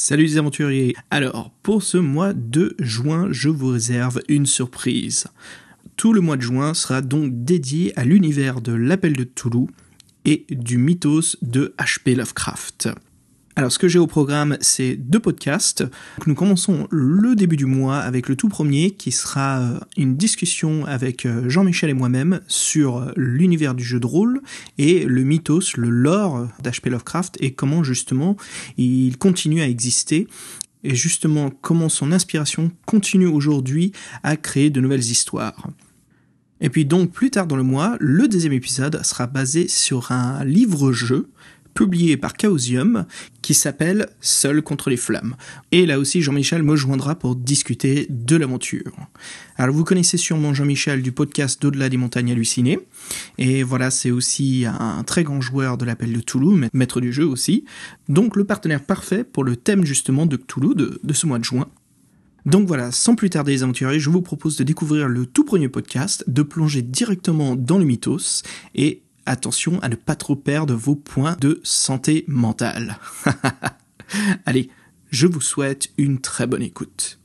Salut les aventuriers Alors, pour ce mois de juin, je vous réserve une surprise. Tout le mois de juin sera donc dédié à l'univers de l'appel de Toulouse et du mythos de H.P. Lovecraft. Alors, ce que j'ai au programme, c'est deux podcasts. nous commençons le début du mois avec le tout premier, qui sera euh, une discussion avec euh, Jean-Michel et moi-même sur euh, l'univers du jeu de rôle et le mythos, le lore d'H.P. Lovecraft et comment justement il continue à exister et justement comment son inspiration continue aujourd'hui à créer de nouvelles histoires. Et puis donc plus tard dans le mois, le deuxième épisode sera basé sur un livre-jeu publié par Chaosium qui s'appelle Seul contre les flammes. Et là aussi, Jean-Michel me joindra pour discuter de l'aventure. Alors vous connaissez sûrement Jean-Michel du podcast d'Au-delà des montagnes hallucinées. Et voilà, c'est aussi un très grand joueur de l'appel de Toulouse, maître du jeu aussi. Donc le partenaire parfait pour le thème justement de Toulouse de, de ce mois de juin. Donc voilà, sans plus tarder les aventuriers, je vous propose de découvrir le tout premier podcast, de plonger directement dans le mythos et attention à ne pas trop perdre vos points de santé mentale. Allez, je vous souhaite une très bonne écoute.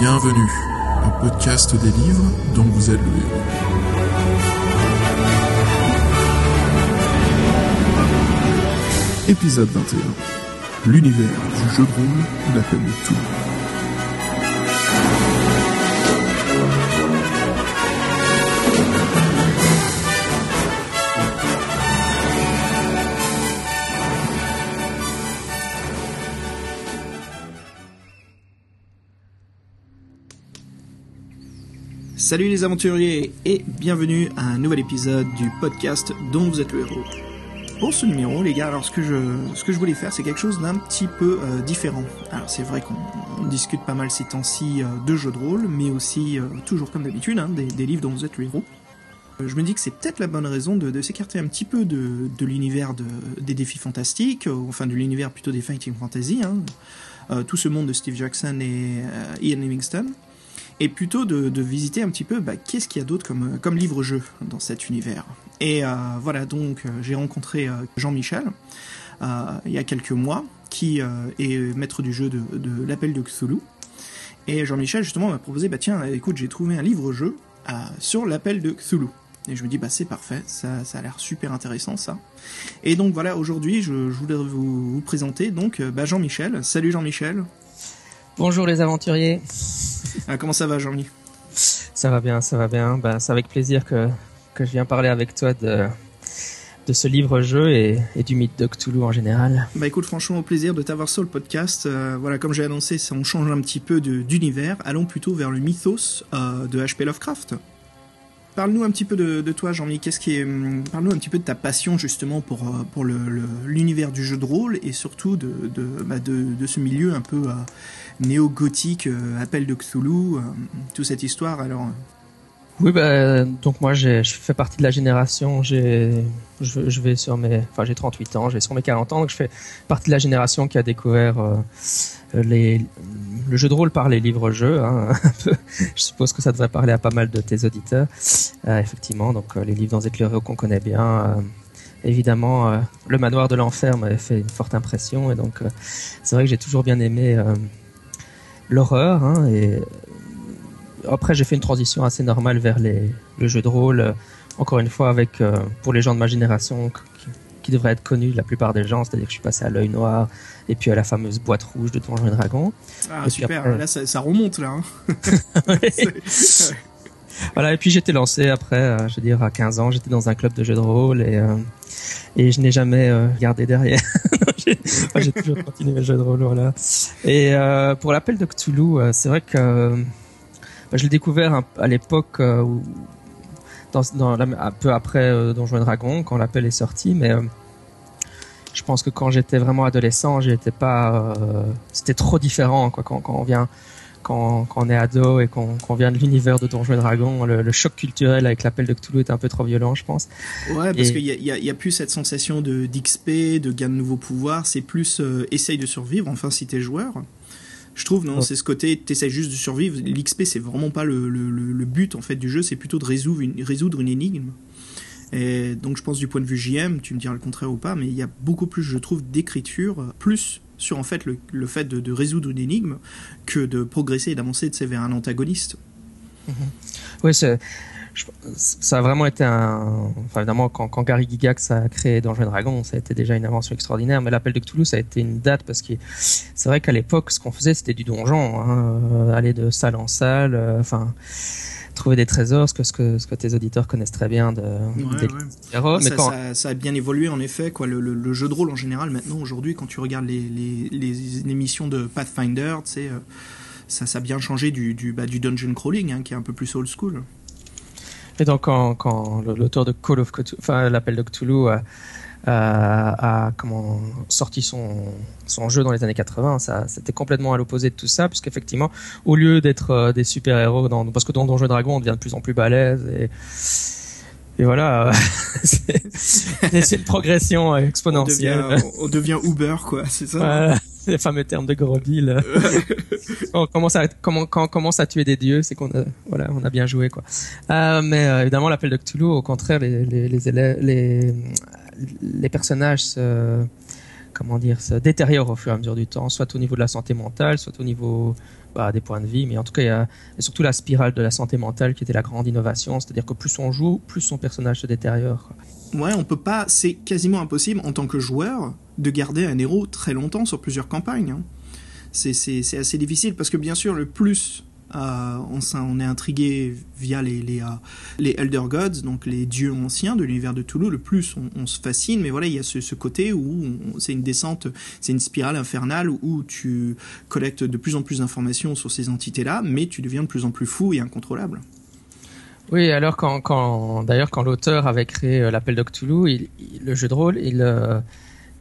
Bienvenue, un podcast des livres dont vous êtes le héros. Épisode 21. L'univers du jeu de rôle l'appelle tout. Salut les aventuriers et bienvenue à un nouvel épisode du podcast dont vous êtes le héros. Pour ce numéro, les gars, alors ce que je, ce que je voulais faire, c'est quelque chose d'un petit peu euh, différent. Alors c'est vrai qu'on discute pas mal ces temps-ci euh, de jeux de rôle, mais aussi, euh, toujours comme d'habitude, hein, des, livres dont vous êtes le héros. Je me dis que c'est peut-être la bonne raison de, s'écarter un petit peu de, de l'univers de, des défis fantastiques, enfin de l'univers plutôt des fighting fantasy, hein. tout ce monde de Steve Jackson et Ian Livingstone et plutôt de, visiter un petit peu bah, qu'est-ce qu'il y a d'autre comme, comme livre-jeu dans cet univers? Et euh, voilà, donc euh, j'ai rencontré euh, Jean-Michel il y a quelques mois, qui est maître du jeu de, l'appel de Cthulhu. Et Jean-Michel justement m'a proposé, bah tiens, écoute, j'ai trouvé un livre-jeu sur l'appel de Cthulhu. Et je me dis, bah c'est parfait, ça, ça a l'air super intéressant ça. Et donc voilà, aujourd'hui, je, voulais vous, vous, présenter donc bah, Jean-Michel. Salut Jean-Michel. Bonjour les aventuriers. Ah, comment ça va, Jean-Mi? Ça va bien, ça va bien. Ben, c'est avec plaisir que, que je viens parler avec toi de, de ce livre-jeu et, et, du mythe de Cthulhu en général. Bah écoute, franchement, au plaisir de t'avoir sur le podcast. Euh, voilà, comme j'ai annoncé, ça, on change un petit peu d'univers. Allons plutôt vers le mythos euh, de H.P. Lovecraft. Parle-nous un petit peu de, toi, Jean-Mi. Qu'est-ce qui hum, Parle-nous un petit peu de ta passion justement pour euh, pour l'univers du jeu de rôle et surtout de de, bah, de, ce milieu un peu néo-gothique, euh, appel de Cthulhu, euh, toute cette histoire. Alors. Euh. Oui, bah, donc moi, je fais partie de la génération. J'ai, je, vais sur mes, enfin, j'ai 38 ans, j'ai sur mes 40 ans, donc je fais partie de la génération qui a découvert les, le jeu de rôle par les livres-jeux. Hein, je suppose que ça devrait parler à pas mal de tes auditeurs. effectivement, donc les livres dans éclairés qu'on connaît bien. évidemment, le manoir de l'enfer m'avait fait une forte impression, et donc c'est vrai que j'ai toujours bien aimé l'horreur. Hein, et après, j'ai fait une transition assez normale vers les, le jeu de rôle. Encore une fois, avec euh, pour les gens de ma génération qui, qui devraient être connus, la plupart des gens, c'est-à-dire que je suis passé à l'œil noir et puis à la fameuse boîte rouge de Donjons et Dragons. Ah super, là ça, ça, remonte là. Hein. Voilà, et puis j'étais lancé après, euh, je veux dire, à 15 ans, j'étais dans un club de jeux de rôle et, euh, et je n'ai jamais euh, gardé derrière. j'ai toujours continué le jeu de rôle, voilà. Et pour l'appel de Cthulhu, c'est vrai que je l'ai découvert à l'époque où dans, dans un peu après Donjons et Dragons, quand l'appel est sorti, mais je pense que quand j'étais vraiment adolescent, j'étais pas, c'était trop différent, quoi, quand, quand on vient quand, on est ado et qu'on vient de l'univers de Donjons et Dragons, le, choc culturel avec l'appel de Cthulhu est un peu trop violent, je pense. Ouais, parce qu'il y a, plus cette sensation de d'XP, de gain de nouveaux pouvoirs. C'est plus euh, essaye de survivre. Enfin, si t'es joueur, je trouve non, c'est ce côté t'essayes juste de survivre. L'XP, c'est vraiment pas le, but en fait du jeu. C'est plutôt de résoudre une, résoudre une énigme. Et donc je pense du point de vue JM, tu me diras le contraire ou pas, mais il y a beaucoup plus, je trouve, d'écriture, plus sur en fait le, fait de, résoudre une énigme que de progresser et d'avancer vers un antagoniste. Mhm. Oui, c'est ça a vraiment été un. Enfin, évidemment, quand, quand Gary Gygax a créé Donjons Dragon, ça a été déjà une invention extraordinaire. Mais l'appel de Cthulhu, ça a été une date parce que c'est vrai qu'à l'époque, ce qu'on faisait, c'était du donjon, hein, euh, aller de salle en salle, euh, enfin. trouver des trésors, ce que, ce que, ce que tes auditeurs connaissent très bien de, Mais ça, ça, a bien évolué en effet. Quoi. Le, le, jeu de rôle en général, maintenant, aujourd'hui, quand tu regardes les, les, les émissions de Pathfinder, tu euh, ça, ça a bien changé du, du, bah, du dungeon crawling, hein, qui est un peu plus old school. Et donc, quand, quand l'auteur de Call of Cthulhu, enfin, l'appel de Cthulhu a, a, comment, sorti son, son jeu dans les années 80, ça, c'était complètement à l'opposé de tout ça, puisqu'effectivement, au lieu d'être euh, des super-héros, dans, parce que dans Donjons Dragon, on devient de plus en plus balèze et, et voilà, c'est une progression exponentielle. On devient, on devient Uber, quoi, c'est ça? Voilà les fameux termes de Goroville. on commence à comment quand on commence à tuer des dieux, c'est qu'on a voilà, on a bien joué quoi. Euh, mais euh, évidemment l'appel de Cthulhu, au contraire, les les les, les, personnages se, comment dire se détériorent au fur et à mesure du temps, soit au niveau de la santé mentale, soit au niveau bah, des points de vie, mais en tout cas il y a surtout la spirale de la santé mentale qui était la grande innovation, c'est-à-dire que plus on joue, plus son personnage se détériore. Ouais, on peut pas, c'est quasiment impossible en tant que joueur de garder un héros très longtemps sur plusieurs campagnes. Hein. C'est assez difficile parce que bien sûr, le plus euh, on, est intrigué via les, euh, les, Elder Gods, donc les dieux anciens de l'univers de Toulouse, le plus on, se fascine, mais voilà, il y a ce, côté où c'est une descente, c'est une spirale infernale où tu collectes de plus en plus d'informations sur ces entités-là, mais tu deviens de plus en plus fou et incontrôlable. Oui, alors quand, d'ailleurs quand l'auteur avait créé euh, l'appel de le jeu de rôle, il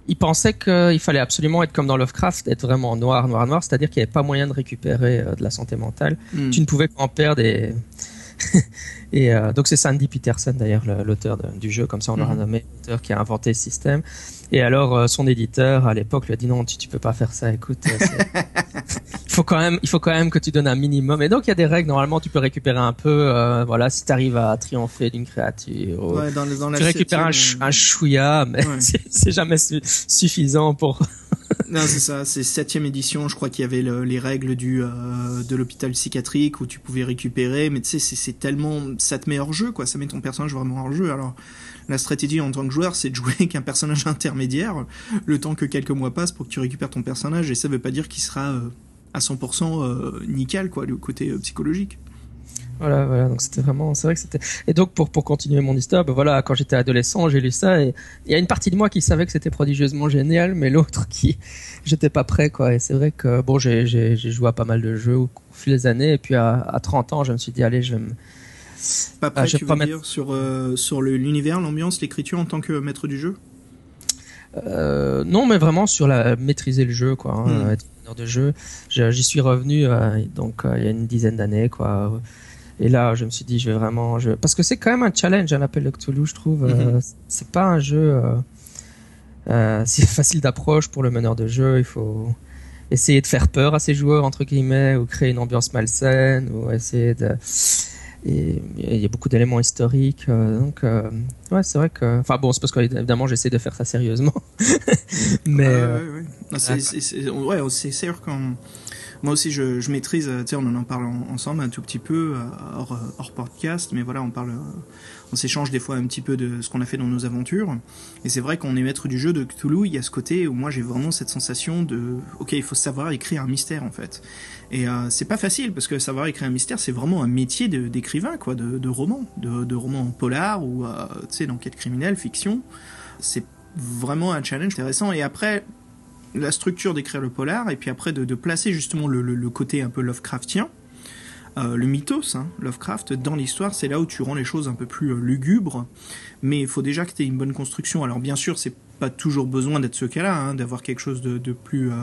il pensait qu'il fallait absolument être comme dans Lovecraft, être vraiment noir, noir, noir, c'est-à-dire qu'il n'y avait pas moyen de récupérer euh, de la santé mentale. Hmm. Tu ne pouvais qu'en perdre et et euh, donc c'est Sandy Peterson d'ailleurs l'auteur du jeu, comme ça on l'aura mhm. nommé l'auteur qui a inventé ce système. Et alors euh, son éditeur à l'époque lui a dit non tu, tu peux pas faire ça, écoute, faut quand même il faut quand même que tu donnes un minimum. Et donc il y a des règles. Normalement tu peux récupérer un peu, voilà si tu arrives à triompher d'une créature, ouais, dans, dans tu récupères un, un chouïa, mais c'est jamais suffisant pour non, c'est ça, c'est septième édition, je crois qu'il y avait les règles du euh, de l'hôpital psychiatrique où tu pouvais récupérer, mais tu sais, c'est tellement, ça te met hors jeu, quoi, ça met ton personnage vraiment hors jeu. Alors, la stratégie en tant que joueur, c'est de jouer avec un personnage intermédiaire, le temps que quelques mois passent pour que tu récupères ton personnage, et ça veut pas dire qu'il sera euh, à 100% euh, nickel, quoi, le côté psychologique. Voilà, voilà. Donc c'était vraiment, c'est vrai que c'était. Et donc pour pour continuer mon histoire, ben voilà, quand j'étais adolescent, j'ai lu ça et il y a une partie de moi qui savait que c'était prodigieusement génial, mais l'autre qui, j'étais pas prêt quoi. Et c'est vrai que bon, j'ai joué à pas mal de jeux au fil des années et puis à, à 30 ans, je me suis dit allez, je vais me pas prêt, ah, tu veux dire sur euh, sur l'univers, l'ambiance, l'écriture en tant que maître du jeu? Euh, non, mais vraiment sur la maîtriser le jeu, quoi. Hein, hmm. être de jeu. J'y suis revenu euh, donc euh, il y a une dizaine d'années, quoi et là, je me suis dit, je vais vraiment, je... parce que c'est quand même un challenge, un appel de Cthulhu, je trouve. Euh, mhm. c'est pas un jeu, c'est facile d'approche pour le meneur de jeu. Il faut essayer de faire peur à ses joueurs entre guillemets, ou créer une ambiance malsaine, ou essayer de. Et il y a beaucoup d'éléments historiques, euh, donc euh, ouais, c'est vrai que. Enfin bon, c'est parce qu'évidemment j'essaie de faire ça sérieusement, mais. ouais, ouais, ouais. c'est sûr quand moi aussi, je, je maîtrise, tu sais, on en parle ensemble un tout petit peu euh, hors, hors podcast, mais voilà, on parle, on s'échange des fois un petit peu de ce qu'on a fait dans nos aventures. Et c'est vrai qu'on est maître du jeu de Cthulhu, il y a ce côté où moi j'ai vraiment cette sensation de, ok, il faut savoir écrire un mystère en fait. Et euh, c'est pas facile parce que savoir écrire un mystère, c'est vraiment un métier d'écrivain, quoi, de, de roman, de, de roman polar ou, euh, tu sais, d'enquête criminelle, fiction. C'est vraiment un challenge intéressant. Et après, la structure d'écrire le polar et puis après de, placer justement le, côté un peu Lovecraftien, euh, le mythos, hein, Lovecraft, dans l'histoire, c'est là où tu rends les choses un peu plus euh, lugubres, mais il faut déjà que tu aies une bonne construction. Alors bien sûr, c'est pas toujours besoin d'être ce cas-là, hein, d'avoir quelque chose de, plus euh,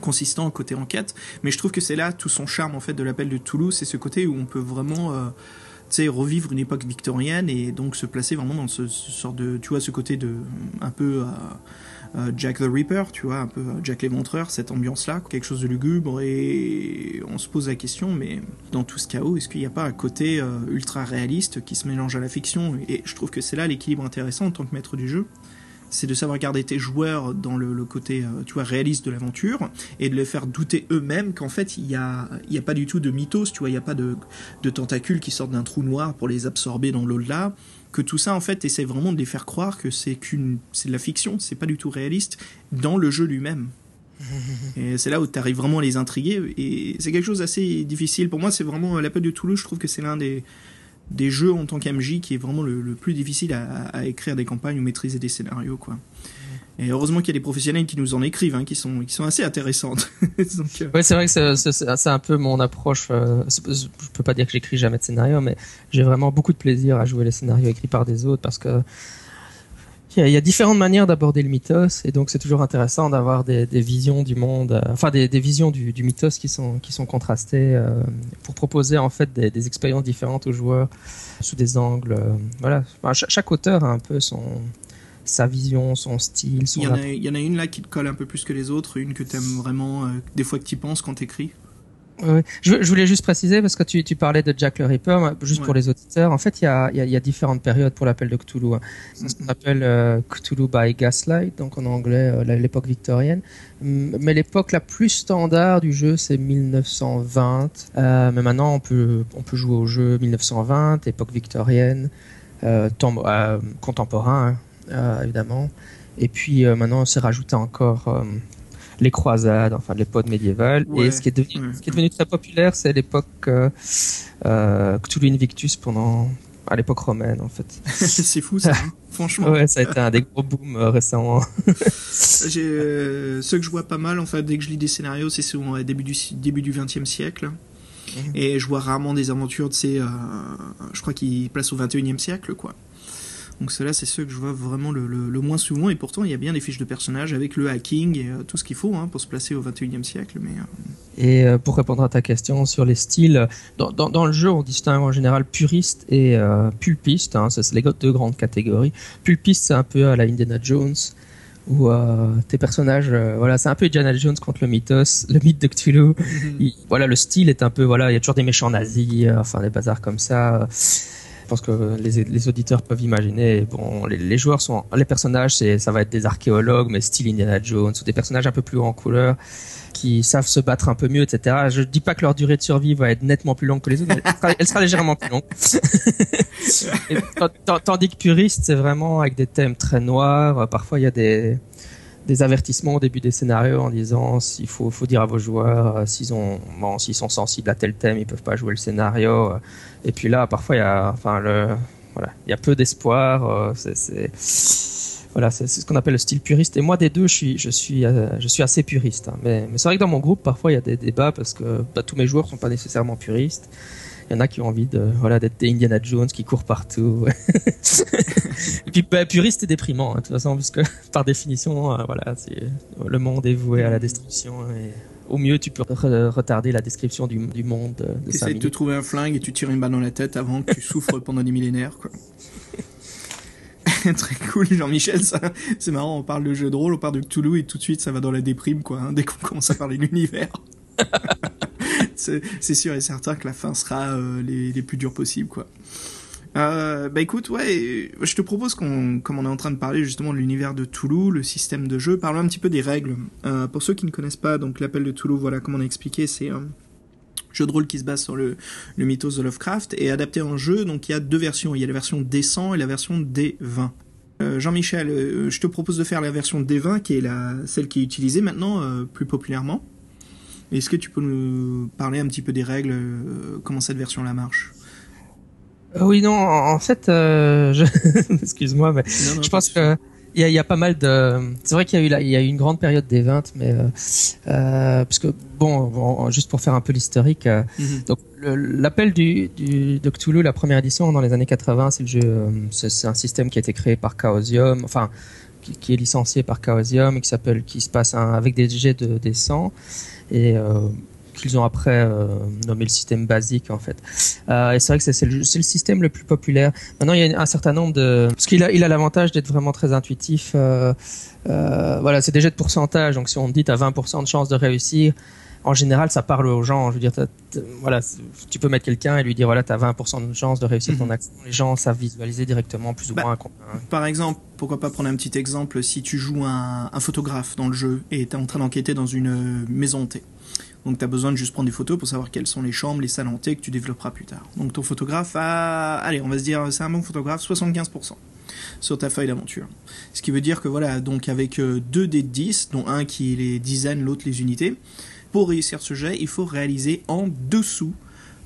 consistant côté enquête, mais je trouve que c'est là tout son charme en fait de l'appel de Toulouse, c'est ce côté où on peut vraiment revivre une époque victorienne et donc se placer vraiment dans ce, ce, sort de tu vois ce côté de un peu Jack the Ripper, tu vois, un peu Jack l'éventreur, cette ambiance-là, quelque chose de lugubre, et on se pose la question, mais dans tout ce chaos, est-ce qu'il n'y a pas un côté ultra réaliste qui se mélange à la fiction? Et je trouve que c'est là l'équilibre intéressant en tant que maître du jeu c'est de savoir garder tes joueurs dans le, côté, euh, tu vois, réaliste de l'aventure et de les faire douter eux-mêmes qu'en fait, il n'y a, y a pas du tout de mythos, tu vois, il n'y a pas de, de tentacules qui sortent d'un trou noir pour les absorber dans l'au-delà. Que tout ça, en fait, essaie vraiment de les faire croire que c'est qu'une, c'est de la fiction, c'est pas du tout réaliste dans le jeu lui-même. Et c'est là où tu arrives vraiment à les intriguer. Et c'est quelque chose d'assez difficile. Pour moi, c'est vraiment l'appel de Toulouse. Je trouve que c'est l'un des, des jeux en tant qu'MJ qui est vraiment le, plus difficile à, écrire des campagnes ou maîtriser des scénarios quoi. Et heureusement qu'il y a des professionnels qui nous en écrivent, hein, qui sont qui sont assez intéressantes. Donc, euh, Ouais, c'est vrai que c'est un peu mon approche. Euh, je peux pas dire que j'écris jamais de scénario, mais j'ai vraiment beaucoup de plaisir à jouer les scénarios écrits par des autres parce que il y, a, différentes manières d'aborder le mythos et donc c'est toujours intéressant d'avoir des, visions du monde, euh, enfin des, visions du, mythos qui sont qui sont contrastées euh, pour proposer en fait des, expériences différentes aux joueurs sous des angles. Euh, voilà, chaque, auteur a un peu son sa vision, son style. il, y en a, il y en a une là qui te colle un peu plus que les autres, une que tu aimes vraiment, des fois que tu penses quand tu écris. Je, je, voulais juste préciser parce que tu, tu parlais de Jack le Ripper, juste pour les auditeurs. En fait, il y a, y, a, y a, différentes périodes pour l'appel de Cthulhu. Hein. Ça s'appelle euh, Cthulhu by Gaslight, donc en anglais euh, l'époque victorienne. Mais l'époque la plus standard du jeu, c'est 1920. Euh, mais maintenant, on peut, on peut jouer au jeu 1920, époque victorienne, euh, euh contemporain, hein, évidemment. Et puis maintenant, on s'est rajouté encore les croisades, enfin l'époque médiévale. et ce qui est devenu, ce qui est devenu très populaire, c'est l'époque euh, euh, Cthulhu Invictus pendant à l'époque romaine en fait. c'est fou ça, hein, franchement. Ouais, ça a été un des gros booms euh, récemment. Euh, ce que je vois pas mal en fait dès que je lis des scénarios, c'est souvent au début du début du 20e siècle. Mhm. Et je vois rarement des aventures de ces, je crois qu'ils placent au 21e siècle quoi. Donc ceux-là, c'est ceux que je vois vraiment le, moins souvent. Et pourtant, il y a bien des fiches de personnages avec le hacking et euh, tout ce qu'il faut hein, pour se placer au 21e siècle. Mais, euh, Et euh, pour répondre à ta question sur les styles, dans, le jeu, on distingue en général puriste et pulpiste. Hein, c'est les deux grandes catégories. Pulpiste, c'est un peu à la Indiana Jones où tes personnages, voilà, c'est un peu Indiana Jones contre le mythos, le mythe de Cthulhu. Mhm. voilà, le style est un peu, voilà, il y a toujours des méchants nazis, enfin des bazars comme ça. Je pense que les, auditeurs peuvent imaginer. Bon, les, joueurs sont, les personnages, c'est, ça va être des archéologues, mais style Indiana Jones, ou des personnages un peu plus en couleur, qui savent se battre un peu mieux, etc. Je dis pas que leur durée de survie va être nettement plus longue que les autres, mais elle sera, légèrement plus longue. tandis que puriste, c'est vraiment avec des thèmes très noirs. Parfois, il y a des des avertissements au début des scénarios en disant s'il faut, dire à vos joueurs euh, s'ils sont sensibles à tel thème ils peuvent pas jouer le scénario euh. et puis là parfois il y a enfin le voilà il y a peu d'espoir euh, c'est voilà c'est ce qu'on appelle le style puriste et moi des deux je suis je suis je suis assez puriste hein. mais, mais c'est vrai que dans mon groupe parfois il y a des débats parce que bah, tous mes joueurs sont pas nécessairement puristes il y en a qui ont envie de voilà d'être des Indiana Jones qui courent partout. et puis bah, puriste et déprimant hein, de toute façon puisque par définition euh, voilà le monde est voué à la destruction et au mieux tu peux retarder la description du, du monde. De Essaye de te trouver un flingue et tu tires une balle dans la tête avant que tu souffres pendant des millénaires quoi. Très cool, Jean-Michel. C'est marrant, on parle de jeu de rôle, on parle de Cthulhu et tout de suite ça va dans la déprime, quoi. Hein, dès qu'on commence à parler de l'univers. c'est sûr et certain que la fin sera euh, les, les, plus dures possibles, quoi. Euh, bah écoute, ouais, je te propose qu'on, comme on est en train de parler justement de l'univers de Toulouse, le système de jeu, parlons un petit peu des règles. Euh, pour ceux qui ne connaissent pas, donc l'appel de Toulouse, voilà, comme on a expliqué, c'est un jeu de rôle qui se base sur le, le mythos de Lovecraft et adapté en jeu. Donc il y a deux versions, il y a la version D100 et la version D20. Euh, Jean-Michel, euh, je te propose de faire la version D20 qui est la, celle qui est utilisée maintenant euh, plus populairement. Est-ce que tu peux nous parler un petit peu des règles, euh, comment cette version-là marche? Euh, Oui, non, en fait, euh, je... excuse-moi, mais je pense que il y a, y a, pas mal de. C'est vrai qu'il y a eu il y a eu une grande période des 20, mais euh, euh, parce que bon, bon, juste pour faire un peu l'historique, mm-hmm. donc l'appel du, du de Cthulhu, la première édition dans les années 80, c'est le jeu, c'est un système qui a été créé par Chaosium, enfin qui, qui est licencié par Chaosium et qui s'appelle, qui se passe avec des jets de des 100 et euh, qu'ils ont après nommé le système basique en fait. et c'est vrai que c'est le, le, système le plus populaire. Maintenant, il y a un certain nombre de parce qu'il a il a l'avantage d'être vraiment très intuitif. voilà, c'est des jets de pourcentage. Donc si on dit as 20% de chance de réussir, en général, ça parle aux gens. Je veux dire, voilà, tu peux mettre quelqu'un et lui dire voilà, tu as 20% de chance de réussir ton mhm. action. Les gens savent visualiser directement plus ou bah, moins. Par exemple, pourquoi pas prendre un petit exemple si tu joues un, un photographe dans le jeu et tu es en train d'enquêter dans une maison hantée. Donc tu as besoin de juste prendre des photos pour savoir quelles sont les chambres, les salles hantées que tu développeras plus tard. Donc ton photographe a, allez, on va se dire, c'est un bon photographe, 75% sur ta feuille d'aventure. Ce qui veut dire que voilà, donc avec euh, deux dés de 10, dont un qui est les dizaines, l'autre les unités, pour réussir ce jet, il faut réaliser en dessous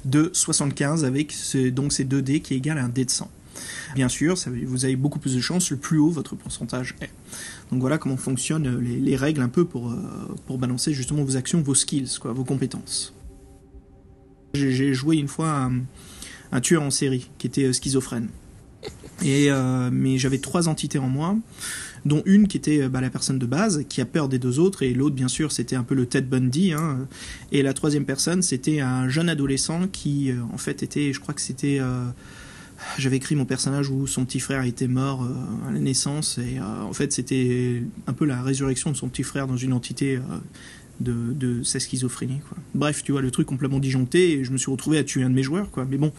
de 75 avec donc ces 2 dés qui égale un dé de 100. Bien sûr, vous avez beaucoup plus de chances le plus haut votre pourcentage est. Donc voilà comment fonctionnent les, règles un peu pour, euh, pour balancer justement vos actions, vos skills, quoi, vos compétences. J'ai joué une fois un, tueur en série qui était euh, schizophrène. Euh, mais j'avais trois entités en moi dont une qui était bah, la personne de base, qui a peur des deux autres, et l'autre, bien sûr, c'était un peu le Ted Bundy. Hein. Et la troisième personne, c'était un jeune adolescent qui, euh, en fait, était, je crois que c'était... Euh, j'avais écrit mon personnage où son petit frère était mort euh, à la naissance, et en fait, c'était un peu la résurrection de son petit frère dans une entité de, de sa schizophrénie. Bref, tu vois, le truc complètement disjoncté, et je me suis retrouvé à tuer un de mes joueurs, quoi. Mais bon,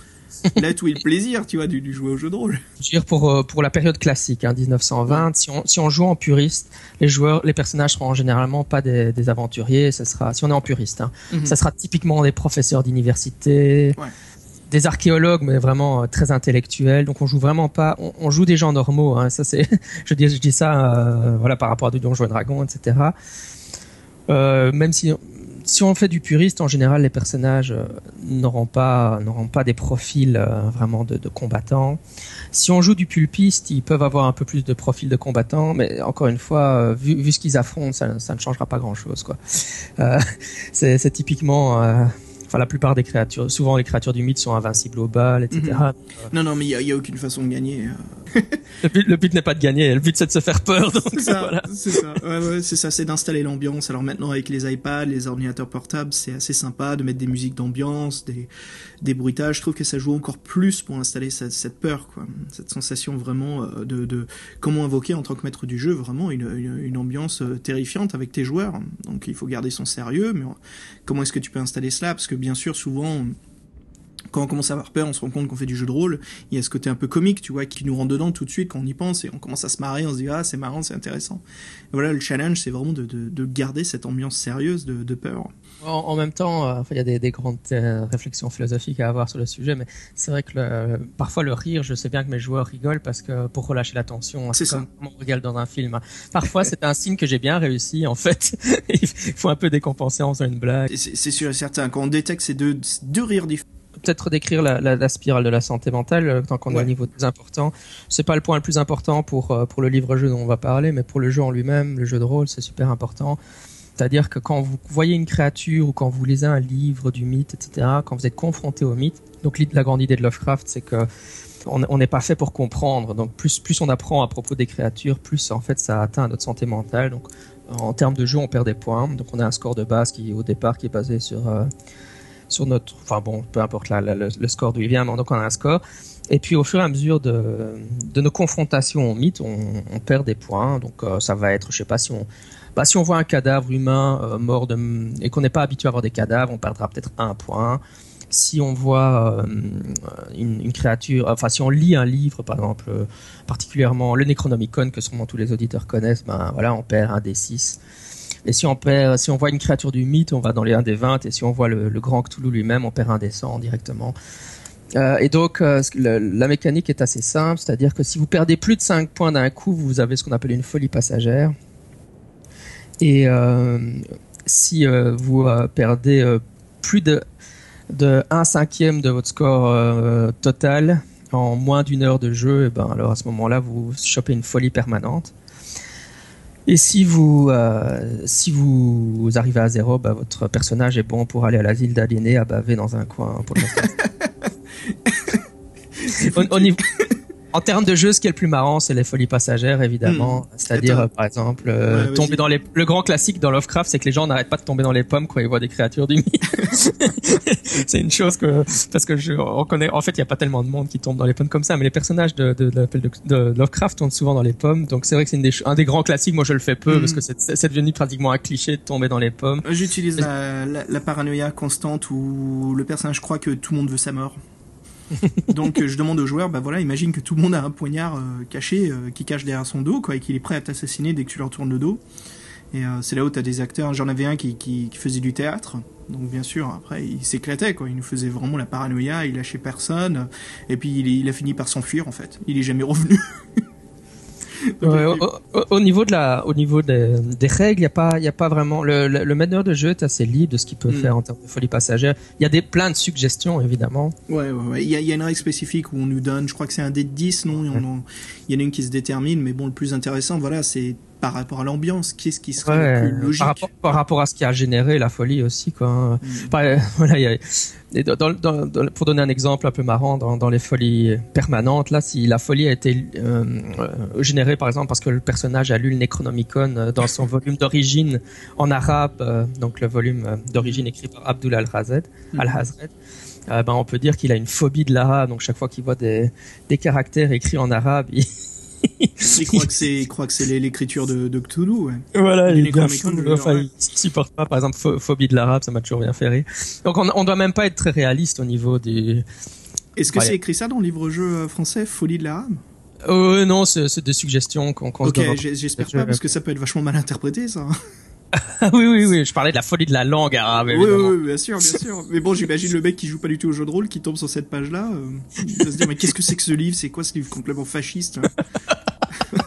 là tout est le plaisir, tu vois, du, jouer au jeu de rôle. Je veux dire pour euh, pour la période classique, hein, 1920, si on si on joue en puriste, les joueurs, les personnages seront généralement pas des, des aventuriers. Ça sera si on est en puriste, hein, mhm. ça sera typiquement des professeurs d'université. Des archéologues, mais vraiment euh, très intellectuels. Donc on joue vraiment pas, on, joue des gens normaux. Hein, ça c'est, je dis, je dis ça, euh, voilà, par rapport à du Donjons et Dragons, etc. Euh, même si si on fait du puriste, en général, les personnages euh, n'auront pas n'auront pas des profils euh, vraiment de, combattants. Si on joue du pulpiste, ils peuvent avoir un peu plus de profils de combattants, mais encore une fois, vu, vu ce qu'ils affrontent, ça, ça, ne changera pas grand chose, quoi. c'est typiquement Enfin, la plupart des créatures, souvent les créatures du mythe sont invincibles au bal, etc. Mhm. Non, non, mais il n'y a, aucune façon de gagner. Euh. le but, n'est pas de gagner, le but c'est de se faire peur. C'est ça, c'est ça. Ouais, ouais, c'est ça, c'est d'installer l'ambiance. Alors maintenant avec les iPads, les ordinateurs portables, c'est assez sympa de mettre des musiques d'ambiance, des, des bruitages. Je trouve que ça joue encore plus pour installer cette, cette peur, quoi, cette sensation vraiment euh, de, de, comment invoquer en tant que maître du jeu vraiment une, une, une ambiance euh, terrifiante avec tes joueurs. Donc il faut garder son sérieux, mais comment est-ce que tu peux installer cela? Parce que bien sûr, souvent, quand on commence à avoir peur, on se rend compte qu'on fait du jeu de rôle. Il y a ce côté un peu comique, tu vois, qui nous rend dedans tout de suite quand on y pense et on commence à se marrer, on se dit ah c'est marrant, c'est intéressant. voilà, le challenge, c'est vraiment de, de, garder cette ambiance sérieuse de peur. En, même temps, euh, il y a des, des grandes euh, réflexions philosophiques à avoir sur le sujet, mais c'est vrai que le, parfois le rire, je sais bien que mes joueurs rigolent parce que pour relâcher la tension, c'est comme on regarde dans un film. Parfois, c'est un signe que j'ai bien réussi. En fait, il faut un peu décompenser en faisant une blague. C'est sûr et certain. Quand on détecte ces deux, deux rires différents peut-être décrire la, la, spirale de la santé mentale euh, tant qu'on est au niveau plus important. C'est pas le point le plus important pour pour le livre-jeu dont on va parler, mais pour le jeu en lui-même, le jeu de rôle, c'est super important. C'est-à-dire que quand vous voyez une créature ou quand vous lisez un livre du mythe, etc., quand vous êtes confronté au mythe, donc la grande idée de Lovecraft, c'est que on n'est pas fait pour comprendre. Donc plus on apprend à propos des créatures, plus en fait ça atteint notre santé mentale. Donc en termes de jeu, on perd des points. Donc on a un score de base qui au départ qui est basé sur euh, sur notre, enfin bon, peu importe le, score d'où il vient, donc on a un score. Et puis au fur et à mesure de, de nos confrontations au mythe, on, on perd des points. Donc euh, ça va être, je sais pas si on bah, si on voit un cadavre humain euh, mort de, et qu'on n'est pas habitué à voir des cadavres, on perdra peut-être un point. Si on voit euh, une, créature, enfin si on lit un livre, par exemple, euh, particulièrement le Necronomicon que sûrement tous les auditeurs connaissent, ben voilà, on perd un des 6. Et si on perd, si on voit une créature du mythe, on va dans les 1 des 20. Et si on voit le, grand Cthulhu lui-même, on perd un des 100 directement. et donc la mécanique est assez simple, c'est-à-dire que si vous perdez plus de 5 points d'un coup, vous avez ce qu'on appelle une folie passagère. Et euh, si euh, vous euh, perdez plus de, de 1 cinquième de votre score total en moins d'une heure de jeu, et eh ben alors à ce moment-là, vous chopez une folie permanente. Et si vous, si vous arrivez à zéro, bah, votre personnage est bon pour aller à l'asile d'aliénés à baver dans un coin pour le en termes de jeu, ce qui est le plus marrant, c'est les folies passagères, évidemment. Hmm. C'est-à-dire, euh, par exemple, euh, Ouais, tomber dans les. Le grand classique dans Lovecraft, c'est que les gens n'arrêtent pas de tomber dans les pommes quand ils voient des créatures du mythe. c'est une chose que parce que je on connaît. En fait, il y a pas tellement de monde qui tombe dans les pommes comme ça, mais les personnages de, de, de l'appel de, de Lovecraft tombent souvent dans les pommes. Donc c'est vrai que c'est des un des grands classiques. Moi, je le fais peu Mhm. parce que c'est c'est devenu pratiquement un cliché de tomber dans les pommes. J'utilise la, la, la paranoïa constante où le personnage croit que tout le monde veut sa mort. Donc euh, je demande aux joueurs, bah voilà, imagine que tout le monde a un poignard euh, caché euh, qui cache derrière son dos, quoi, et qu'il est prêt à t'assassiner dès que tu leur tournes le dos. Et c'est là où t'as des acteurs. J'en avais un qui, qui, qui faisait du théâtre, donc bien sûr après il s'éclatait, quoi. Il nous faisait vraiment la paranoïa, il lâchait personne, et puis il, il a fini par s'enfuir en fait. Il est jamais revenu. Ouais, au, au- au niveau de la, au niveau des, des règles, il y a pas, il y a pas vraiment. Le, le, le meneur de jeu est assez libre de ce qu'il peut Mm. faire en termes de folie passagère. Il y a des plein de suggestions évidemment. Ouais, ouais, ouais. Il y a, il y a une règle spécifique où on nous donne, je crois que c'est un dé de 10, non? Il y en a une qui se détermine, mais bon, le plus intéressant, voilà, c'est par rapport à l'ambiance, qu'est-ce qui serait Ouais, le plus logique par rapport, par rapport à ce qui a généré la folie aussi quoi. Mm. Enfin, euh, voilà, il y a- et dans, dans- dans- dans- pour donner un exemple un peu marrant, dans, les folies permanentes, là, si la folie a été euh, euh, générée par exemple parce que le personnage a lu le Necronomicon dans son volume d'origine en arabe, euh, donc le volume d'origine écrit par Abdul al-Hazred, Mhm. al-Hazred, euh, ben on peut dire qu'il a une phobie de l'arabe. Donc chaque fois qu'il voit des, des caractères écrits en arabe, il, Il croit que c'est, il croit que c'est l'é- l'écriture de, de Cthulhu, ouais. Voilà, il est bien fou, enfin, ouais. il supporte pas, par exemple, pho- phobie de l'arabe, ça m'a toujours bien fait rire. Donc, on, on doit même pas être très réaliste au niveau du. Est-ce que Ouais. c'est écrit ça dans le livre-jeu euh, français, Folie de l'arabe? Euh, non, c'est des suggestions qu'on qu'on Ok, j'espère Je- pas, parce que ça peut être vachement mal interprété, ça. Oui, oui, oui, je parlais de la folie de la langue arabe, oui, évidemment. oui, oui, bien sûr, bien sûr. Mais bon, j'imagine le mec qui joue pas du tout au jeu de rôle, qui tombe sur cette page-là, euh, il va se dire, mais qu'est-ce que c'est que ce livre? C'est quoi ce livre complètement fasciste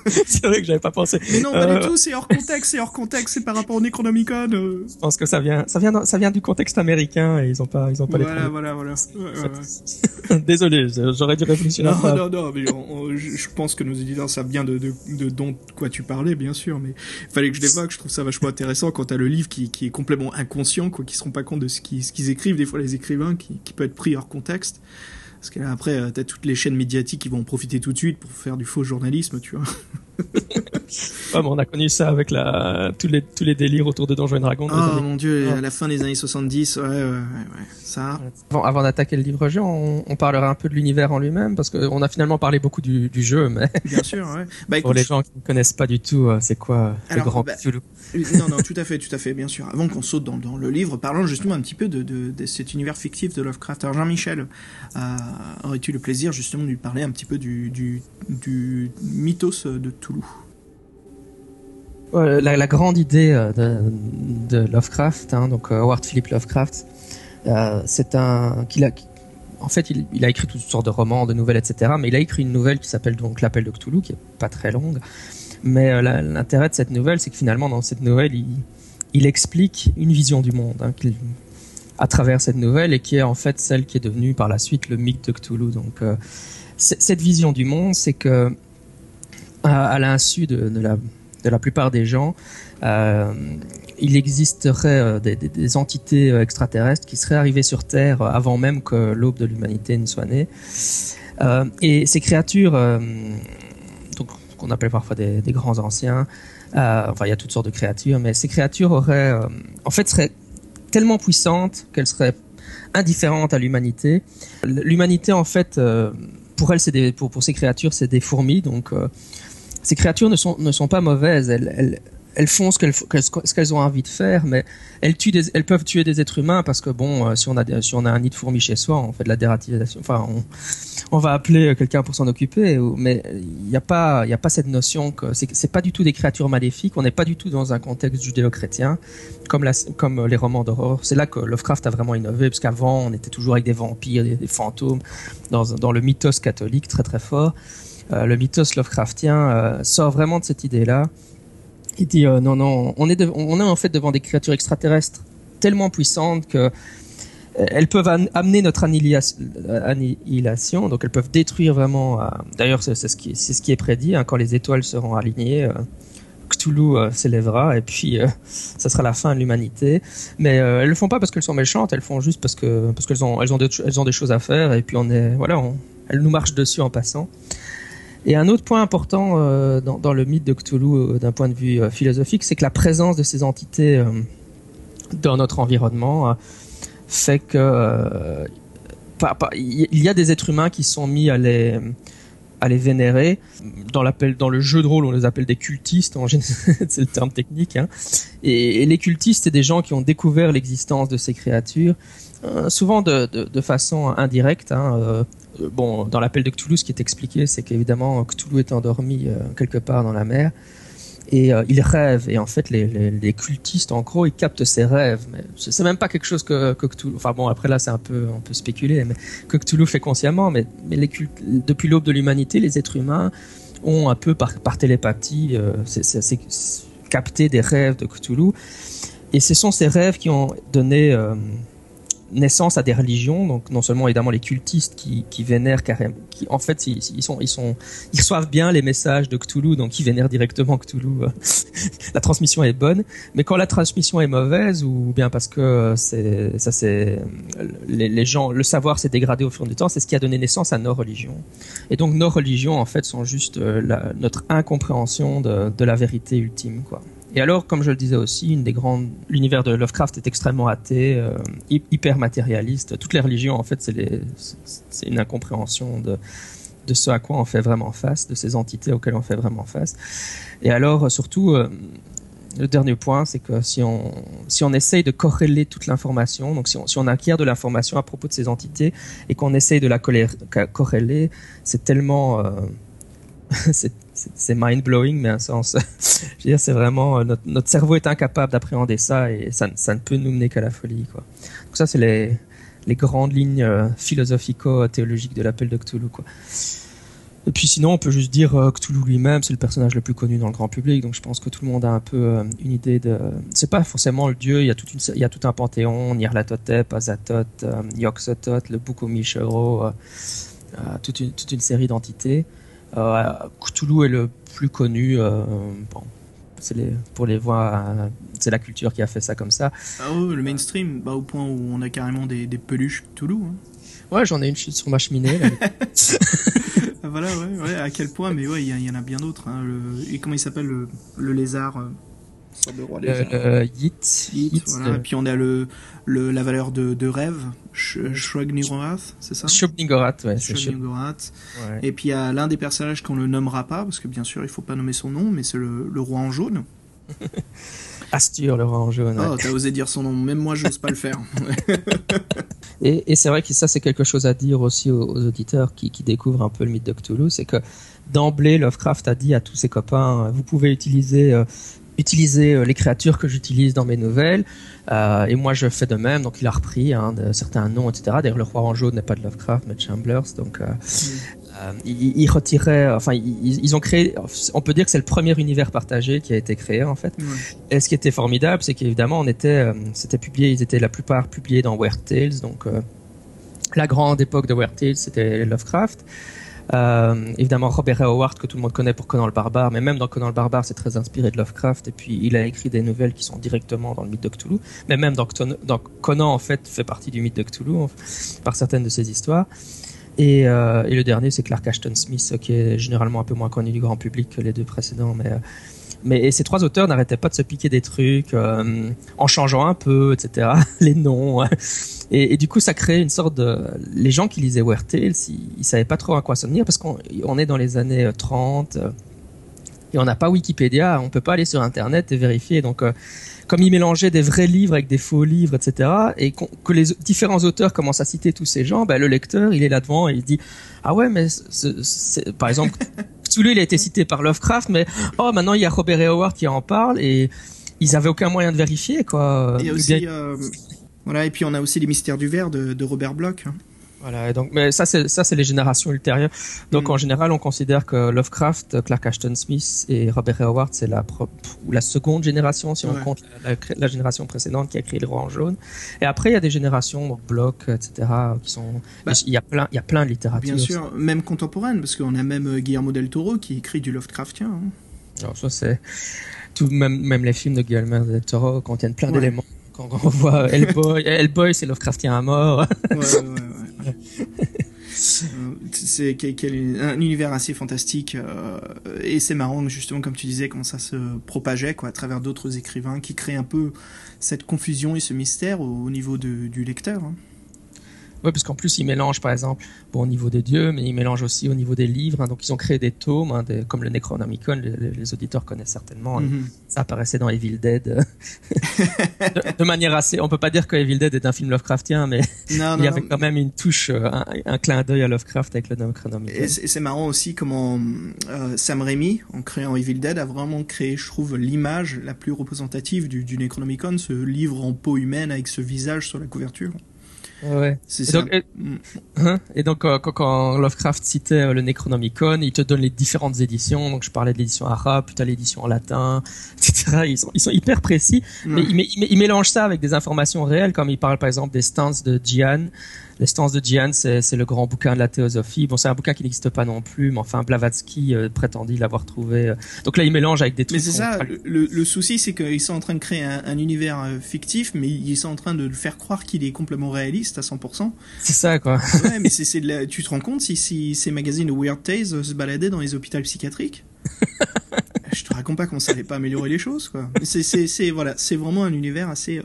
c'est vrai que j'avais pas pensé. Mais non, pas Euh, du tout, c'est hors contexte, c'est hors contexte, c'est par rapport au Necronomicon. euh. Je pense que ça vient, ça vient, ça vient du contexte américain et ils ont pas, ils ont pas Voilà, les voilà, voilà. Ouais, ouais, ouais. problèmes. Désolé, j'aurais dû réfléchir à Non, non, non, mais on- on- je je pense que nos éditeurs savent bien de, de, de dont quoi tu parlais, bien sûr, mais fallait que je l'évoque, je trouve ça vachement intéressant quand t'as le livre qui, qui est complètement inconscient, quoi, qui se rend pas compte de ce qu'ils ce qu'ils écrivent, des fois les écrivains, qui, qui peut être pris hors contexte. Parce que là, après, euh, t'as toutes les chaînes médiatiques qui vont en profiter tout de suite pour faire du faux journalisme, tu vois. Ouais, mais on a connu ça avec la, tous les, tous les délires autour de Donjons et Dragons. Oh années- mon dieu, Ah. à la fin des années 70, ouais, ouais, ouais, ouais. Ça, Avant, avant d'attaquer le livre-jeu, on, on parlera un peu de l'univers en lui-même parce qu'on a finalement parlé beaucoup du, du jeu, mais bien sûr, ouais. Bah pour les gens qui ne connaissent pas du tout, euh, c'est quoi euh, le grand bah, Euh, Non, non, tout à fait, tout à fait, bien sûr. Avant qu'on saute dans, dans le livre, parlons justement un petit peu de, de, de cet univers fictif de Lovecraft. Alors Jean-Michel, euh, aurais-tu le plaisir justement de lui parler un petit peu du, du, du mythos de Ouais, la, grande idée euh, de, Lovecraft, hein, donc euh, Howard Philip Lovecraft, euh, c'est qu'il a en fait, il, a écrit toutes sortes de romans, de nouvelles, etc. Mais il a écrit une nouvelle qui s'appelle donc L'Appel de Cthulhu, qui est pas très longue. Mais euh, l'intérêt de cette nouvelle, c'est que finalement, dans cette nouvelle, il, explique une vision du monde hein, à travers cette nouvelle et qui est en fait celle qui est devenue par la suite le mythe de Cthulhu. Donc, euh, cette vision du monde, c'est que à, l'insu de, la, plupart des gens, euh, il existerait euh, des, entités euh, extraterrestres qui seraient arrivées sur Terre avant même que l'aube de l'humanité ne soit née. Et ces créatures, qu'on appelle parfois des, grands anciens, enfin il y a toutes sortes de créatures, mais ces créatures auraient, en fait, seraient tellement puissantes qu'elles seraient indifférentes à l'humanité. L'humanité, en fait, pour elles, c'est pour, ces créatures, c'est des fourmis, donc ces créatures ne sont, pas mauvaises. Elles, font ce qu'elles, ont envie de faire, mais elles, peuvent tuer des êtres humains parce que, bon, euh, si, on a, un nid de fourmis chez soi, on fait de la dérativisation. Enfin, on, va appeler quelqu'un pour s'en occuper, mais il n'y a, pas- cette notion que c'est, c'est pas du tout des créatures maléfiques. On n'est pas du tout dans un contexte judéo-chrétien comme, les romans d'horreur. C'est là que Lovecraft a vraiment innové, parce qu'avant, on était toujours avec des vampires, des, des fantômes, dans, dans le mythos catholique très très fort. Euh, le mythos Lovecraftien euh, sort vraiment de cette idée-là. Il dit euh, non, non, on est, on est en fait devant des créatures extraterrestres tellement puissantes que elles peuvent amener notre annihilation, donc elles peuvent détruire vraiment. D'ailleurs, c'est ce qui, est prédit hein, quand les étoiles seront alignées. euh, Cthulhu s'élèvera et puis ça sera la fin de l'humanité. Mais elles le font pas parce qu'elles sont méchantes, elles le font juste parce que parce qu'elles ont elles ont des, elles ont des choses à faire et puis on est voilà, on- elles nous marchent dessus en passant. Et un autre point important dans, le mythe de Cthulhu d'un point de vue philosophique, c'est que la présence de ces entités dans notre environnement fait que il y a des êtres humains qui sont mis à les à les vénérer. Dans, le jeu de rôle, on les appelle des cultistes, c'est le terme technique. Hein. Et, les cultistes, c'est des gens qui ont découvert l'existence de ces créatures, euh, souvent de, de, façon indirecte. Hein. Euh, bon, dans l'appel de Cthulhu, ce qui est expliqué, c'est qu'évidemment, Cthulhu est endormi euh, quelque part dans la mer et euh, il rêve et en fait les, cultistes en gros ils captent ses rêves mais c'est même pas quelque chose que, que Cthulhu enfin bon après là c'est un peu on peut spéculer mais que Cthulhu fait consciemment mais depuis l'aube de l'humanité les êtres humains ont un peu par, télépathie euh, c'est capté des rêves de Cthulhu et ce sont ces rêves qui ont donné naissance à des religions, donc non seulement évidemment les cultistes qui, qui vénèrent carrément, qui en fait ils, sont ils sont ils reçoivent bien les messages de Cthulhu, donc ils vénèrent directement Cthulhu. la transmission est bonne, mais quand la transmission est mauvaise ou bien parce que c'est ça c'est les, gens le savoir s'est dégradé au fil du temps, c'est ce qui a donné naissance à nos religions. Et donc nos religions en fait sont juste euh, notre incompréhension de, de la vérité ultime quoi. Et alors, comme je le disais aussi, l'univers de Lovecraft est extrêmement athée, euh, hyper matérialiste. Toutes les religions, en fait, c'est, une incompréhension de, ce à quoi on fait vraiment face, de ces entités auxquelles on fait vraiment face. Et alors, surtout, euh, le dernier point, c'est que si on, si on essaye de corréler toute l'information, donc si on, si on acquiert de l'information à propos de ces entités et qu'on essaye de la corréler, c'est tellement, euh, c'est mind blowing, mais un sens. je veux dire, c'est vraiment euh, notre, cerveau est incapable d'appréhender ça et ça, ne peut nous mener qu'à la folie, quoi. Donc ça, c'est les, grandes lignes euh, philosophico-théologiques de l'appel de Cthulhu. Et puis sinon, on peut juste dire euh, Cthulhu lui-même, c'est le personnage le plus connu dans le grand public, donc je pense que tout le monde a un peu une idée de. C'est pas forcément le dieu, il y a tout un panthéon, Nyarlathotep, Azathoth, Yog-Sothoth, le Bukomi-Shero, toute une toute une série d'entités. Euh, Cthulhu est le plus connu. Euh, bon, c'est les, pour les voir, euh, c'est la culture qui a fait ça comme ça. Ah le mainstream, bah, au point où on a carrément des, des peluches Cthulhu. Hein. Ouais, j'en ai une sur ma cheminée. voilà, ouais, ouais, à quel point, mais ouais, il y, en a bien d'autres. Hein, et comment il s'appelle le, le, lézard de roi euh, Yit. voilà. Et puis on a le, le, la valeur de, de rêve, Shrugnigorath, c'est ça? Shrugnigorath, ouais. Shrugnigorath. Ouais. Et puis il y a l'un des personnages qu'on ne nommera pas, parce que bien sûr il faut pas nommer son nom, mais c'est le, le roi en jaune. Astur, le roi en jaune. Oh, t'as osé dire son nom, même moi je n'ose pas le faire. et, et c'est vrai que ça c'est quelque chose à dire aussi aux, auditeurs qui, qui, découvrent un peu le mythe de Cthulhu, c'est que d'emblée Lovecraft a dit à tous ses copains, vous pouvez utiliser euh, utiliser euh, les créatures que j'utilise dans mes nouvelles. Euh, et moi, je fais de même. Donc, il a repris hein, de, certains noms, etc. D'ailleurs, le roi en jaune n'est pas de Lovecraft, mais de Chamblers. Donc, euh, euh il, il, retirait. Enfin, ils, ont créé. On peut dire que c'est le premier univers partagé qui a été créé, en fait. Et ce qui était formidable, c'est qu'évidemment, on était, c'était publié. Ils étaient la plupart publiés dans Weird Tales. Donc, la grande époque de Weird Tales, c'était Lovecraft. Euh, évidemment, Robert Howard, que tout le monde connaît pour Conan le Barbare, mais même dans Conan le Barbare, c'est très inspiré de Lovecraft. Et puis, il a écrit des nouvelles qui sont directement dans le mythe de Cthulhu. Mais même dans, Conan, en fait, fait partie du mythe de Cthulhu par certaines de ses histoires. Et, euh, et le dernier, c'est Clark Ashton Smith, qui est généralement un peu moins connu du grand public que les deux précédents, mais euh, mais ces trois auteurs n'arrêtaient pas de se piquer des trucs euh, en changeant un peu, etc. Les noms. Et, du coup, ça crée une sorte de... Les gens qui lisaient Weird Tales, ils, ils savaient pas trop à quoi s'en tenir parce qu'on on est dans les années 30 euh, et on n'a pas Wikipédia, on peut pas aller sur Internet et vérifier. Donc, euh, comme ils mélangeaient des vrais livres avec des faux livres, etc., et que les différents auteurs commencent à citer tous ces gens, ben, le lecteur, il est là devant et il dit ah ouais, mais par exemple Cthulhu, il a été cité par Lovecraft, mais oh, maintenant il y a Robert et Howard qui en parlent et ils avaient aucun moyen de vérifier, quoi. Et aussi, euh, voilà, et puis on a aussi les mystères du verre de, de Robert Bloch. Hein. Voilà, donc, mais ça, c'est, ça, c'est les générations ultérieures. Donc, mm. en général, on considère que Lovecraft, Clark Ashton Smith et Robert Howard, c'est la ou la seconde génération, si on compte la, génération précédente qui a créé le roi en jaune. Et après, il y a des générations, donc Bloch, etc., qui sont, bah, il y a plein, il y a plein de littérature. Bien sûr, même contemporaine, parce qu'on a même euh, Guillermo del Toro qui écrit du Lovecraftien. Hein. Alors, ça, c'est, tout, même, même les films de Guillermo del Toro contiennent plein d'éléments quand on voit Hellboy, Hellboy c'est Lovecraftien à mort. Ouais. c'est un univers assez fantastique et c'est marrant justement comme tu disais comment ça se propageait quoi à travers d'autres écrivains qui créent un peu cette confusion et ce mystère au, niveau du lecteur. Hein. Oui, parce qu'en plus, ils mélangent, par exemple, bon, au niveau des dieux, mais ils mélangent aussi au niveau des livres. Hein. donc, ils ont créé des tomes, hein, comme le Necronomicon, les, auditeurs connaissent certainement. Hein. Mhm. Ça apparaissait dans Evil Dead. de, manière assez... On peut pas dire que Evil Dead est un film Lovecraftien, mais il y avait quand même une touche, euh, un, clin d'œil à Lovecraft avec le Necronomicon. Et c'est marrant aussi comment euh, Sam Raimi, en créant Evil Dead, a vraiment créé, je trouve, l'image la plus représentative du, du Necronomicon, ce livre en peau humaine avec ce visage sur la couverture. Ouais. C'est ça. Donc, et, hein, et donc euh, quand, Lovecraft citait euh, le Necronomicon, il te donne les différentes éditions. Donc je parlais de l'édition arabe, puis t'as l'édition en latin, etc. Ils sont, ils sont hyper précis, mais ils, ils, mélangent ça avec des informations réelles, comme il parle par exemple des stances de Gian. L'estance de Gian, c'est le grand bouquin de la théosophie. Bon, c'est un bouquin qui n'existe pas non plus, mais enfin, Blavatsky euh, prétendit l'avoir trouvé. Euh. Donc là, il mélange avec des trucs. Mais c'est ça, le, souci, c'est qu'ils sont en train de créer un, univers euh, fictif, mais ils sont en train de le faire croire qu'il est complètement réaliste à 100%. C'est ça, quoi. ouais, mais c'est la... tu te rends compte si, si ces magazines de Weird Tales se baladaient dans les hôpitaux psychiatriques? Je te raconte pas comment ça allait pas améliorer les choses, quoi. C'est voilà, c'est vraiment un univers assez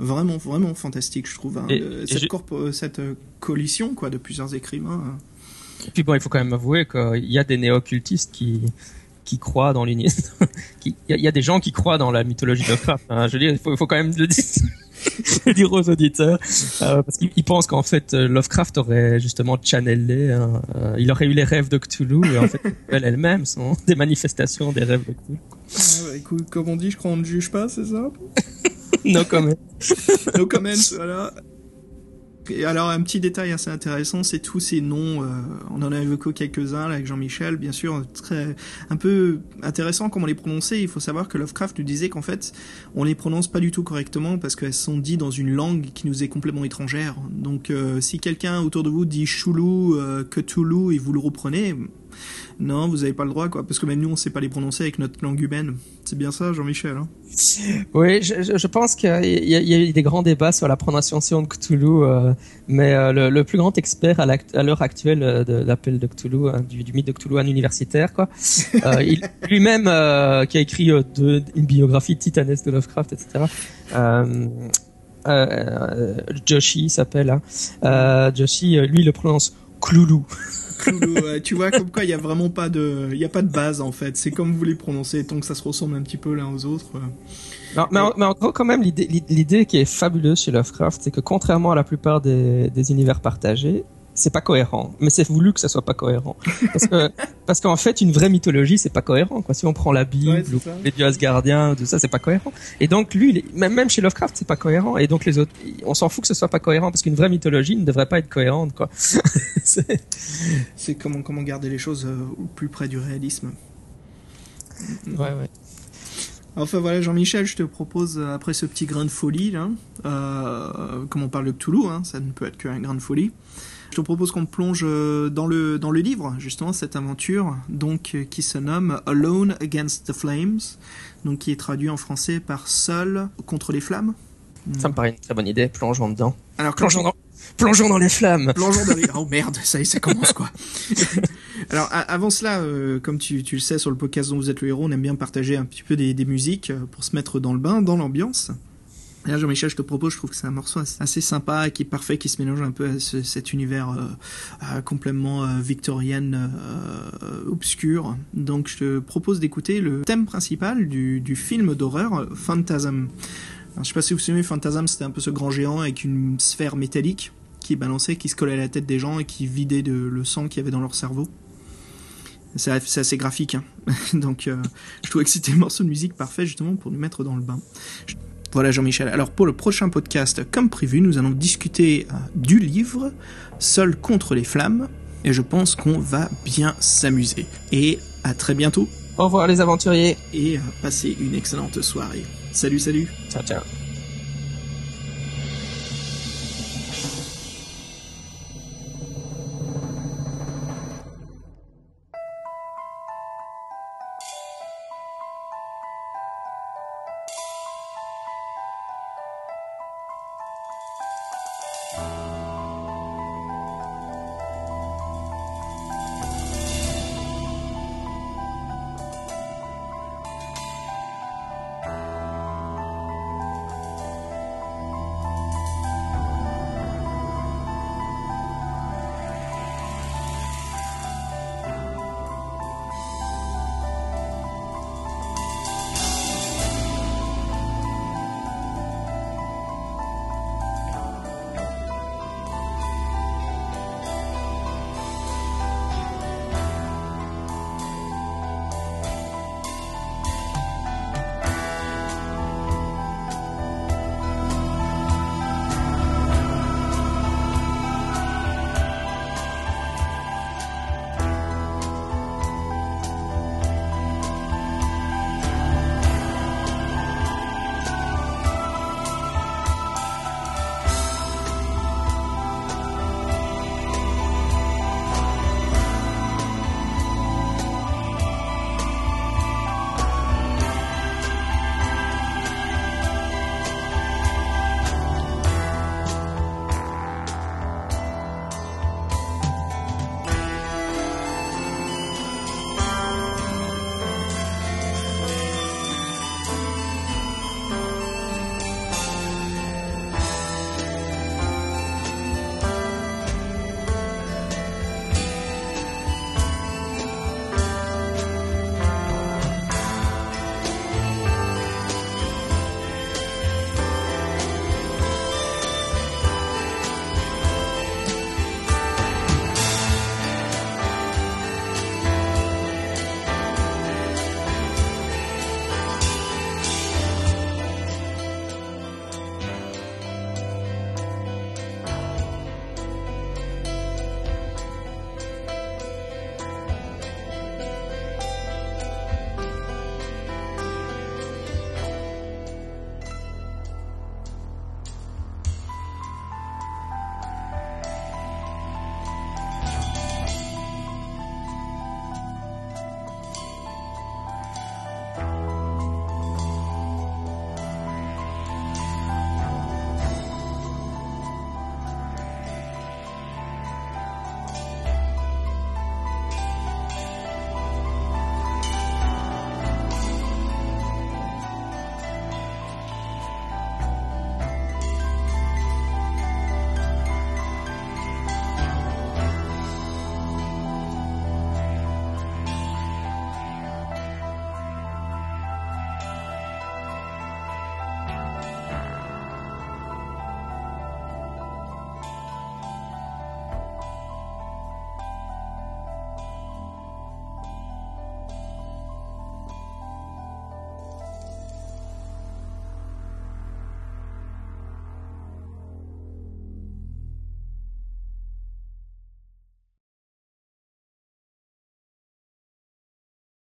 vraiment vraiment fantastique je trouve hein, cette, euh, cette euh, coalition quoi de plusieurs écrivains hein. et puis bon il faut quand même avouer qu'il y a des néo-occultistes qui qui croient dans l'univers il y, a des gens qui croient dans la mythologie de Lovecraft hein. je veux dire il faut, faut quand même le dire aux auditeurs euh, parce qu'ils pensent qu'en fait Lovecraft aurait justement channelé hein, il aurait eu les rêves de Cthulhu et en fait elles elles-mêmes sont des manifestations des rêves de Cthulhu ah écoute comme on dit je crois qu'on ne juge pas c'est ça? no comment. no comments, voilà. Et alors un petit détail assez intéressant, c'est tous ces noms. Euh, on en a évoqué quelques-uns avec Jean-Michel, bien sûr, très un peu intéressant comment les prononcer. Il faut savoir que Lovecraft nous disait qu'en fait, on les prononce pas du tout correctement parce qu'elles sont dites dans une langue qui nous est complètement étrangère. Donc, euh, si quelqu'un autour de vous dit Chulu, euh, Cthulhu et vous le reprenez, non, vous n'avez pas le droit, quoi, parce que même nous, on ne sait pas les prononcer avec notre langue humaine. C'est bien ça, Jean-Michel. Hein? Oui, je, pense qu'il y, a eu des grands débats sur la prononciation de Cthulhu, euh, mais euh, le, plus grand expert à l'heure actuelle euh, de l'appel de Cthulhu, hein, du, mythe de Cthulhu, un universitaire, quoi, lui-même qui a écrit une biographie titanesque de Lovecraft, etc. Joshi s'appelle. Hein. Joshi, lui, le prononce Cloulou. tu vois, comme quoi il y a vraiment pas de, il y a pas de base en fait. C'est comme vous les prononcez, tant que ça se ressemble un petit peu l'un aux autres. Non, mais, en, mais, en, gros, quand même, l'idée qui est fabuleuse chez Lovecraft, c'est que contrairement à la plupart des, des univers partagés, c'est pas cohérent. Mais c'est voulu que ça soit pas cohérent. Parce que, parce qu'en fait, une vraie mythologie, c'est pas cohérent, quoi. Si on prend la Bible, ou les dieux asgardiens, tout ça, c'est pas cohérent. Et donc, lui, même, même chez Lovecraft, c'est pas cohérent. Et donc, les autres, on s'en fout que ce soit pas cohérent, parce qu'une vraie mythologie ne devrait pas être cohérente, quoi. c'est comment, comment garder les choses euh, au plus près du réalisme. Ouais, ouais. Enfin voilà, Jean-Michel, je te propose, euh, après ce petit grain de folie, là, euh, comme on parle de Cthulhu, hein, ça ne peut être qu'un grain de folie, je te propose qu'on plonge euh, dans le, dans le livre, justement, cette aventure, donc, euh, qui se nomme Alone Against the Flames, donc qui est traduit en français par Seul contre les flammes. Ça me paraît une très bonne idée, plongeons dedans. Alors, plongeons dans, plongeons dans les flammes. Plongeons dans les... Oh merde, ça y est, ça commence quoi. Alors avant cela, euh, comme tu, tu, le sais sur le podcast dont vous êtes le héros, on aime bien partager un petit peu des, des musiques pour se mettre dans le bain, dans l'ambiance. Là, Jean-Michel, je te propose, je trouve que c'est un morceau assez sympa, qui est parfait, qui se mélange un peu à cet univers euh, euh, complètement euh, victorienne obscur. Donc, je te propose d'écouter le thème principal du, film d'horreur Phantasm. Alors, je sais pas si vous vous souvenez, Phantasm, c'était un peu ce grand géant avec une sphère métallique qui balançait, qui se collait à la tête des gens et qui vidait le sang qu'il y avait dans leur cerveau. C'est assez graphique, hein. donc je trouvais que c'était un morceau de musique parfait justement pour nous mettre dans le bain. Voilà Jean-Michel. Alors pour le prochain podcast, comme prévu, nous allons discuter euh, du livre Seul contre les flammes. Et je pense qu'on va bien s'amuser. Et à très bientôt. Au revoir les aventuriers. Et euh, passez une excellente soirée. Salut, salut. Ciao, ciao.